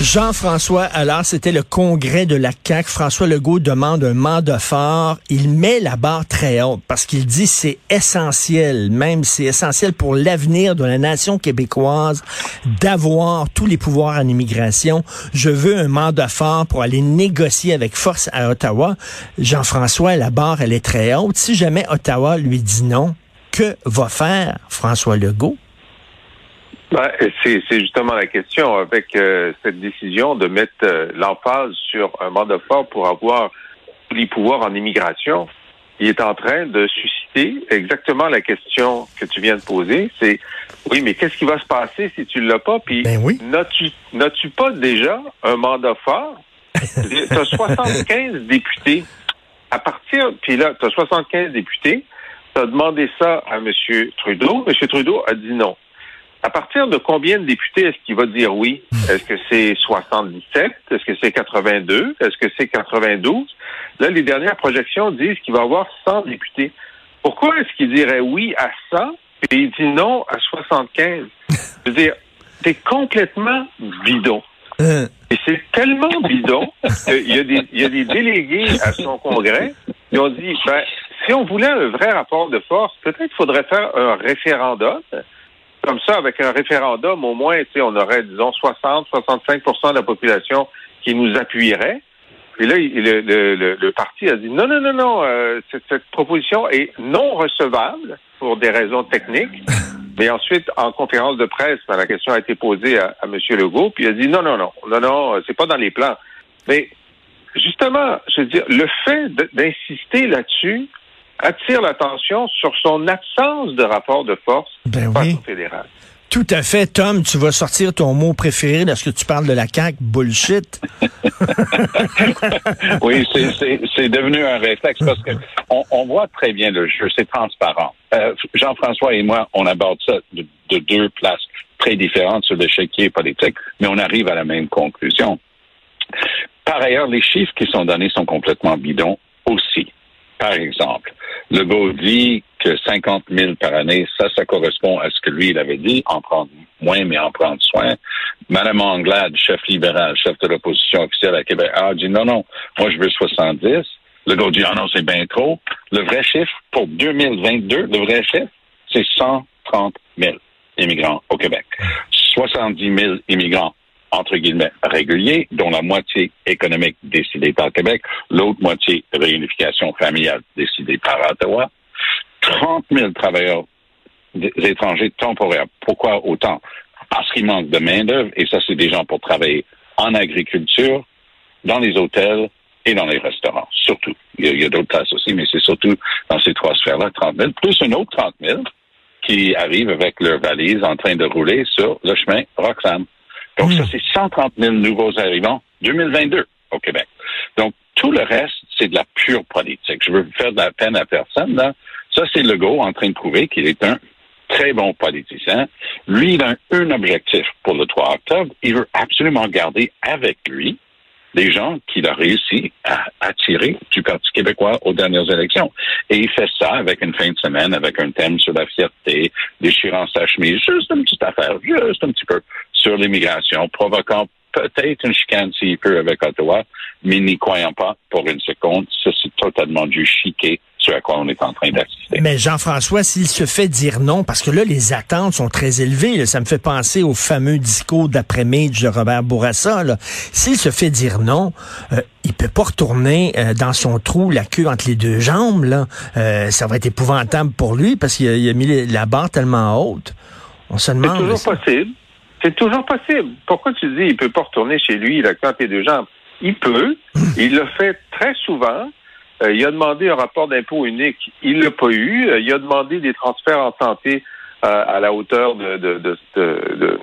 Jean-François, alors c'était le congrès de la CAQ. François Legault demande un mandat fort. Il met la barre très haute parce qu'il dit c'est essentiel, même c'est essentiel pour l'avenir de la nation québécoise d'avoir tous les pouvoirs en immigration. Je veux un mandat fort pour aller négocier avec force à Ottawa. Jean-François, la barre, elle est très haute. Si jamais Ottawa lui dit non, que va faire François Legault? Ben, c'est justement la question avec euh, cette décision de mettre euh, l'emphase sur un mandat fort pour avoir tous les pouvoirs en immigration. Il est en train de susciter exactement la question que tu viens de poser. C'est oui, mais qu'est-ce qui va se passer si tu l'as pas? Puis ben oui. n'as-tu pas déjà un mandat fort? tu as 75 députés. À partir, puis là, tu as 75 députés. Tu as demandé ça à M. Trudeau. M. Trudeau a dit non. À partir de combien de députés est-ce qu'il va dire oui? Est-ce que c'est 77? Est-ce que c'est 82? Est-ce que c'est 92? Là, les dernières projections disent qu'il va avoir 100 députés. Pourquoi est-ce qu'il dirait oui à 100 et il dit non à 75? Je veux dire, c'est complètement bidon. Euh. Et c'est tellement bidon qu'il y, a des, y a des délégués à son congrès qui ont dit, ben, si on voulait un vrai rapport de force, peut-être faudrait faire un référendum comme ça, avec un référendum, au moins, on aurait, disons, 60, 65% de la population qui nous appuierait. Et là, le, parti a dit non, non, non, non, euh, cette, proposition est non recevable pour des raisons techniques. Mais ensuite, en conférence de presse, ben, la question a été posée à, à M. Legault, puis il a dit non, non, non, non, non, c'est pas dans les plans. Mais justement, je veux dire, le fait d'insister là-dessus, attire l'attention sur son absence de rapport de force ben face au fédéral. Tout à fait. Tom, tu vas sortir ton mot préféré lorsque tu parles de la CAQ, bullshit. oui, c'est devenu un réflexe parce que on, voit très bien le jeu, c'est transparent. Euh, Jean-François et moi, on aborde ça de, de deux places très différentes sur l'échiquier politique, mais on arrive à la même conclusion. Par ailleurs, les chiffres qui sont donnés sont complètement bidons aussi. Par exemple, Legault dit que 50 000 par année, ça, ça correspond à ce que lui, il avait dit, en prendre moins, mais en prendre soin. Madame Anglade, chef libéral, chef de l'opposition officielle à Québec, a dit non, non, moi, je veux 70. Legault dit, ah non, c'est bien trop. Le vrai chiffre pour 2022, le vrai chiffre, c'est 130 000 immigrants au Québec. 70 000 immigrants entre guillemets, réguliers, dont la moitié économique décidée par Québec, l'autre moitié réunification familiale décidée par Ottawa. 30 000 travailleurs étrangers temporaires. Pourquoi autant? Parce qu'il manque de main-d'œuvre, et ça, c'est des gens pour travailler en agriculture, dans les hôtels et dans les restaurants, surtout. Il y a, d'autres places aussi, mais c'est surtout dans ces trois sphères-là, 30 000, plus un autre 30 000 qui arrivent avec leur valise en train de rouler sur le chemin Roxham. Donc, ça, hmm. c'est 130 000 nouveaux arrivants 2022 au Québec. Donc, tout le reste, c'est de la pure politique. Je veux faire de la peine à personne. Là. Ça, c'est Legault en train de prouver qu'il est un très bon politicien. Lui, il a un, un objectif pour le 3 octobre. Il veut absolument garder avec lui des gens qu'il a réussi à attirer du Parti québécois aux dernières élections. Et il fait ça avec une fin de semaine, avec un thème sur la fierté, déchirant sa chemise, juste une petite affaire, juste un petit peu sur l'immigration, provoquant peut-être une chicane s'il peut avec Ottawa, mais n'y croyant pas pour une seconde, ça c'est totalement du chiquet à quoi on est en train d'assister. Mais Jean-François, s'il se fait dire non, parce que là, les attentes sont très élevées, ça me fait penser au fameux discours d'après-midi de Robert Bourassa. S'il se fait dire non, euh, il peut pas retourner euh, dans son trou, la queue entre les deux jambes. Là. Euh, ça va être épouvantable pour lui parce qu'il a, mis la barre tellement haute. On se demande. C'est toujours possible. C'est toujours possible. Pourquoi tu dis il peut pas retourner chez lui, la queue entre les deux jambes? Il peut. il le fait très souvent. Euh, il a demandé un rapport d'impôt unique. Il l'a pas eu. Euh, il a demandé des transferts en santé euh, à la hauteur de, de, de, de,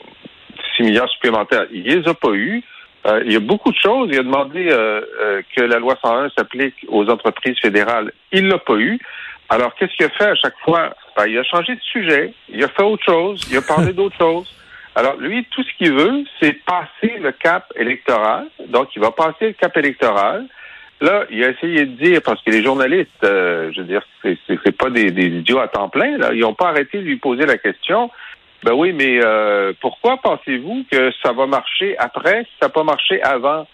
6 milliards supplémentaires. Il les a pas eu. il y a beaucoup de choses. Il a demandé que la loi 101 s'applique aux entreprises fédérales. Il l'a pas eu. Alors, qu'est-ce qu'il a fait à chaque fois? Ben, il a changé de sujet. Il a fait autre chose. Il a parlé d'autre chose. Alors, lui, tout ce qu'il veut, c'est passer le cap électoral. Donc, il va passer le cap électoral. Là, il a essayé de dire, parce que les journalistes, euh, je veux dire, c'est, pas des, des, idiots à temps plein, là. Ils n'ont pas arrêté de lui poser la question. Ben oui, mais euh, pourquoi pensez-vous que ça va marcher après si ça n'a pas marché avant?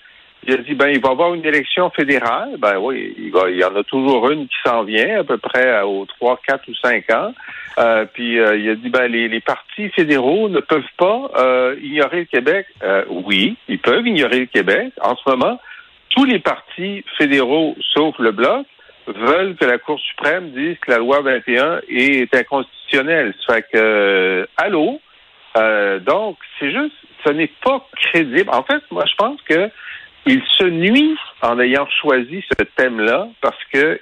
Il a dit, ben, il va y avoir une élection fédérale. Ben oui, il, va, il y en a toujours une qui s'en vient, à peu près aux trois, quatre ou cinq ans. Euh, puis euh, il a dit, ben, les, les partis fédéraux ne peuvent pas euh, ignorer le Québec. oui, ils peuvent ignorer le Québec. En ce moment, tous les partis fédéraux, sauf le Bloc, veulent que la Cour suprême dise que la loi 21 est inconstitutionnelle. Ça fait que, allô? donc, c'est juste, ce n'est pas crédible. En fait, moi, je pense que il se nuit en ayant choisi ce thème-là parce que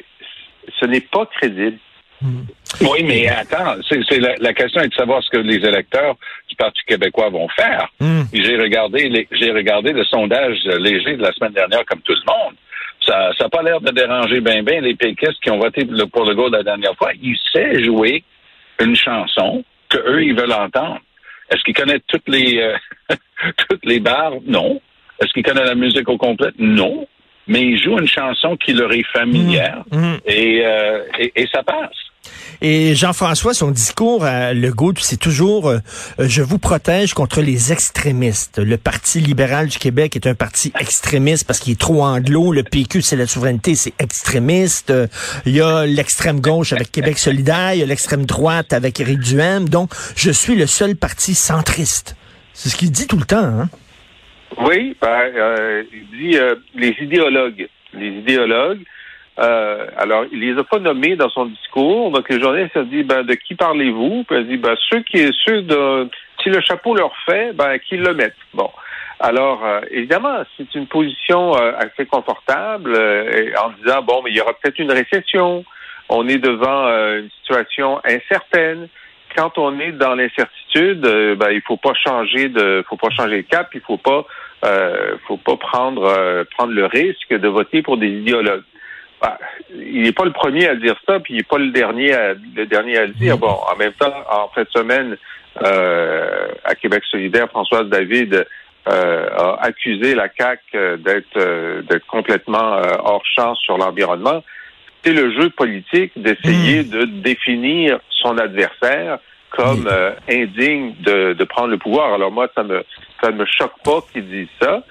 ce n'est pas crédible. Hmm. Oui, mais attends, c'est la, question est de savoir ce que les électeurs du Parti québécois vont faire. Hmm. J'ai regardé j'ai regardé le sondage léger de la semaine dernière comme tout le monde. Ça n'a pas l'air de déranger bien bien les péquistes qui ont voté pour le go la dernière fois. Ils savent jouer une chanson que eux ils veulent entendre. Est-ce qu'ils connaissent toutes les euh, toutes les barres Non. Est-ce qu'il connaît la musique au complet? Non. Mais il joue une chanson qui leur est familière mmh, mmh. Euh, et, et, ça passe. Et Jean-François, son discours à Legault, c'est toujours euh, je vous protège contre les extrémistes. Le Parti libéral du Québec est un parti extrémiste parce qu'il est trop anglo. Le PQ, c'est la souveraineté, c'est extrémiste. Il y a l'extrême gauche avec Québec solidaire, il y a l'extrême droite avec Éric Duhem. Donc, je suis le seul parti centriste. C'est ce qu'il dit tout le temps. Hein? Oui, ben, euh, il dit euh, les idéologues. Les idéologues. Euh, alors, il les a pas nommés dans son discours. Donc, les journalistes ont dit, ben, de qui parlez-vous? Puis il dit, ben, ceux qui, ceux de, si le chapeau leur fait, ben, qu'ils le mettent. Bon. Alors, évidemment, c'est une position assez confortable en disant, bon, mais il y aura peut-être une récession. On est devant une situation incertaine quand on est dans l'incertitude, ben, il faut pas changer de, faut pas changer de cap, il faut pas euh, faut pas prendre euh, prendre le risque de voter pour des idéologues. Bah, il n'est pas le premier à dire ça, puis il n'est pas le dernier à, le dernier à le dire. Bon, en même temps, en fin de semaine, euh, à Québec solidaire, Françoise David euh, a accusé la CAC d'être d'être complètement hors champ sur l'environnement. C'est le jeu politique d'essayer hmm. de définir son adversaire comme indigne de, de prendre le pouvoir. Alors moi, ça me ça ne me choque pas qu'il dise ça.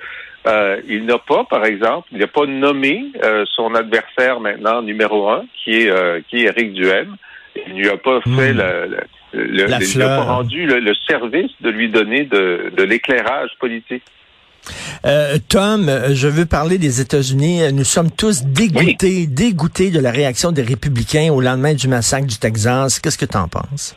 Euh, il n'a pas, par exemple, il n'a pas nommé euh, son adversaire maintenant numéro un, qui est euh, qui est Éric Duhem. Il lui a pas fait hmm. le, le, il n'a pas rendu le, service de lui donner de, de l'éclairage politique. Euh, Tom, je veux parler des États-Unis. Nous sommes tous dégoûtés, dégoûtés de la réaction des républicains au lendemain du massacre du Texas. Qu'est-ce que tu en penses?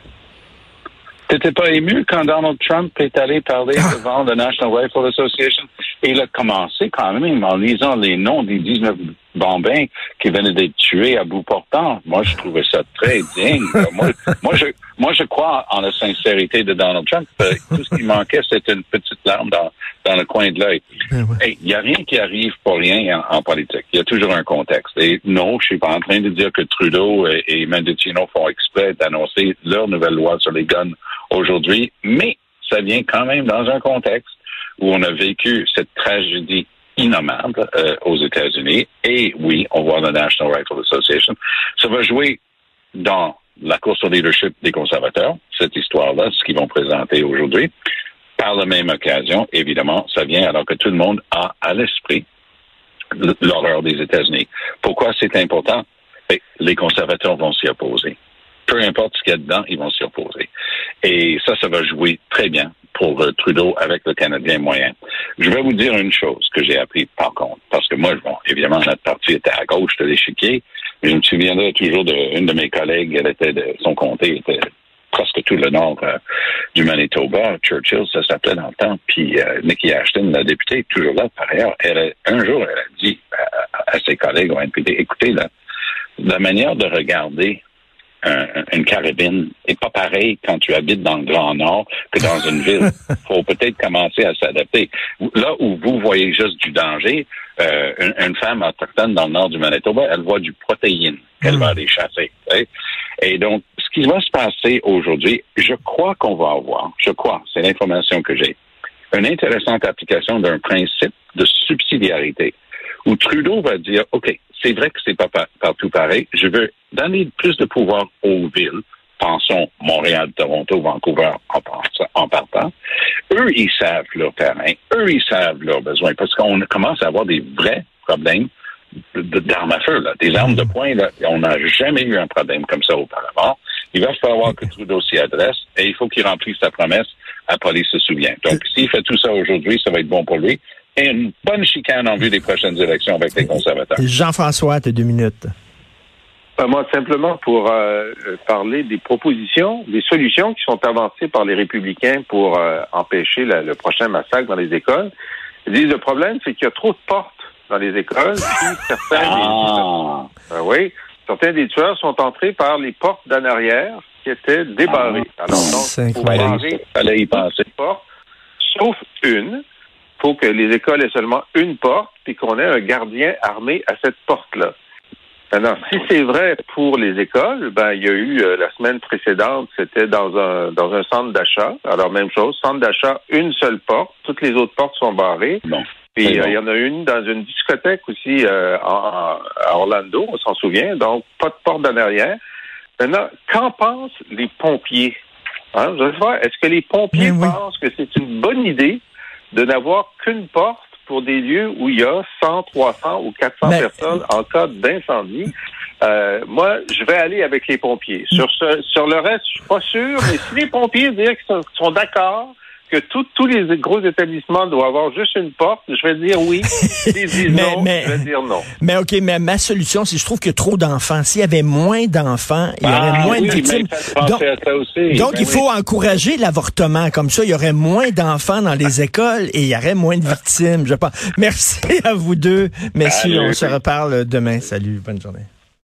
T'étais pas ému quand Donald Trump est allé parler ah. devant la National Rifle Association? Et il a commencé quand même en lisant les noms des 19 bambins qui venaient d'être tués à bout portant. Moi, je trouvais ça très digne. moi, moi, je, moi, je crois en la sincérité de Donald Trump. Euh, tout ce qui manquait, c'était une petite larme dans, dans le coin de l'œil. Eh il n'y a rien qui arrive pour rien en, politique. Il y a toujours un contexte. Et non, je suis pas en train de dire que Trudeau et, et Mendicino font exprès d'annoncer leur nouvelle loi sur les guns aujourd'hui, mais ça vient quand même dans un contexte où on a vécu cette tragédie innommable euh, aux États-Unis. Et oui, on voit la National Rifle Association. Ça va jouer dans la course au leadership des conservateurs, cette histoire-là, ce qu'ils vont présenter aujourd'hui. Par la même occasion, évidemment, ça vient alors que tout le monde a à l'esprit l'horreur des États-Unis. Pourquoi c'est important? Ben, les conservateurs vont s'y opposer peu importe ce qu'il y a dedans, ils vont s'y opposer. Et ça, ça va jouer très bien pour euh, Trudeau avec le Canadien moyen. Je vais vous dire une chose que j'ai appris par contre, parce que moi, bon, évidemment, notre parti était à gauche de l'échiquier, je me souviendrai toujours d'une de, mes collègues, elle était de son comté, était presque tout le nord euh, du Manitoba, Churchill, ça s'appelait dans le temps, puis euh, Nikki Ashton, la députée, toujours là par ailleurs, elle, un jour, elle a dit à, ses collègues au NPD, écoutez, là, la manière de regarder une carabine n'est pas pareil quand tu habites dans le Grand Nord que dans une ville. faut peut-être commencer à s'adapter. Là où vous voyez juste du danger, euh, une, femme autochtone dans le nord du Manitoba, elle voit du protéine qu'elle va hmm. aller chasser. Et donc, ce qui va se passer aujourd'hui, je crois qu'on va avoir, je crois, c'est l'information que j'ai, une intéressante application d'un principe de subsidiarité où Trudeau va dire, OK, c'est vrai que c'est pas partout pareil, je veux donner plus de pouvoir aux villes, pensons Montréal, Toronto, Vancouver en, partant. Eux, ils savent leur terrain, eux, ils savent leurs besoins, parce qu'on commence à avoir des vrais problèmes d'armes à feu, là. des armes de poing. Là. On n'a jamais eu un problème comme ça auparavant. Il va falloir que Trudeau s'y adresse et il faut qu'il remplisse sa promesse. La police se souvient. Donc, s'il fait tout ça aujourd'hui, ça va être bon pour lui. Et une bonne chicane en vue des prochaines élections avec les conservateurs. Jean-François, tu deux minutes. Euh, moi, simplement pour euh, parler des propositions, des solutions qui sont avancées par les républicains pour euh, empêcher le prochain massacre dans les écoles. Ils disent le problème, c'est qu'il y a trop de portes dans les écoles. certains, ah. des, oui, certains des tueurs sont entrés par les portes d'en arrière qui étaient débarrées. Ah. Alors, donc, pour barrer, fallait y penser. Portes, sauf une. Il faut que les écoles aient seulement une porte, puis qu'on ait un gardien armé à cette porte-là. Maintenant, si c'est vrai pour les écoles, ben il y a eu euh, la semaine précédente, c'était dans un dans un centre d'achat. Alors même chose, centre d'achat, une seule porte, toutes les autres portes sont barrées. Puis euh, il y en a une dans une discothèque aussi euh, à Orlando, on s'en souvient. Donc pas de porte d'en arrière. Maintenant, qu'en pensent les pompiers? Hein? Est-ce que les pompiers pensent que c'est une bonne idée de n'avoir qu'une porte pour des lieux où il y a 100, 300 ou 400 personnes en cas d'incendie? Euh, moi, je vais aller avec les pompiers. Sur, ce, sur le reste, je suis pas sûr, mais si les pompiers disent qu'ils sont d'accord, que tous les gros établissements doivent avoir juste une porte, je vais dire oui. S'ils disent non, je vais dire non. Mais OK, mais ma solution, c'est je trouve qu'il y a trop d'enfants. S'il y avait moins d'enfants, il y aurait ah moins de victimes. Donc, donc il faut encourager l'avortement. Comme ça, il y aurait moins d'enfants dans les écoles et il y aurait moins de victimes, je pense. Merci à vous deux. Messieurs, on se reparle demain. Salut, bonne journée.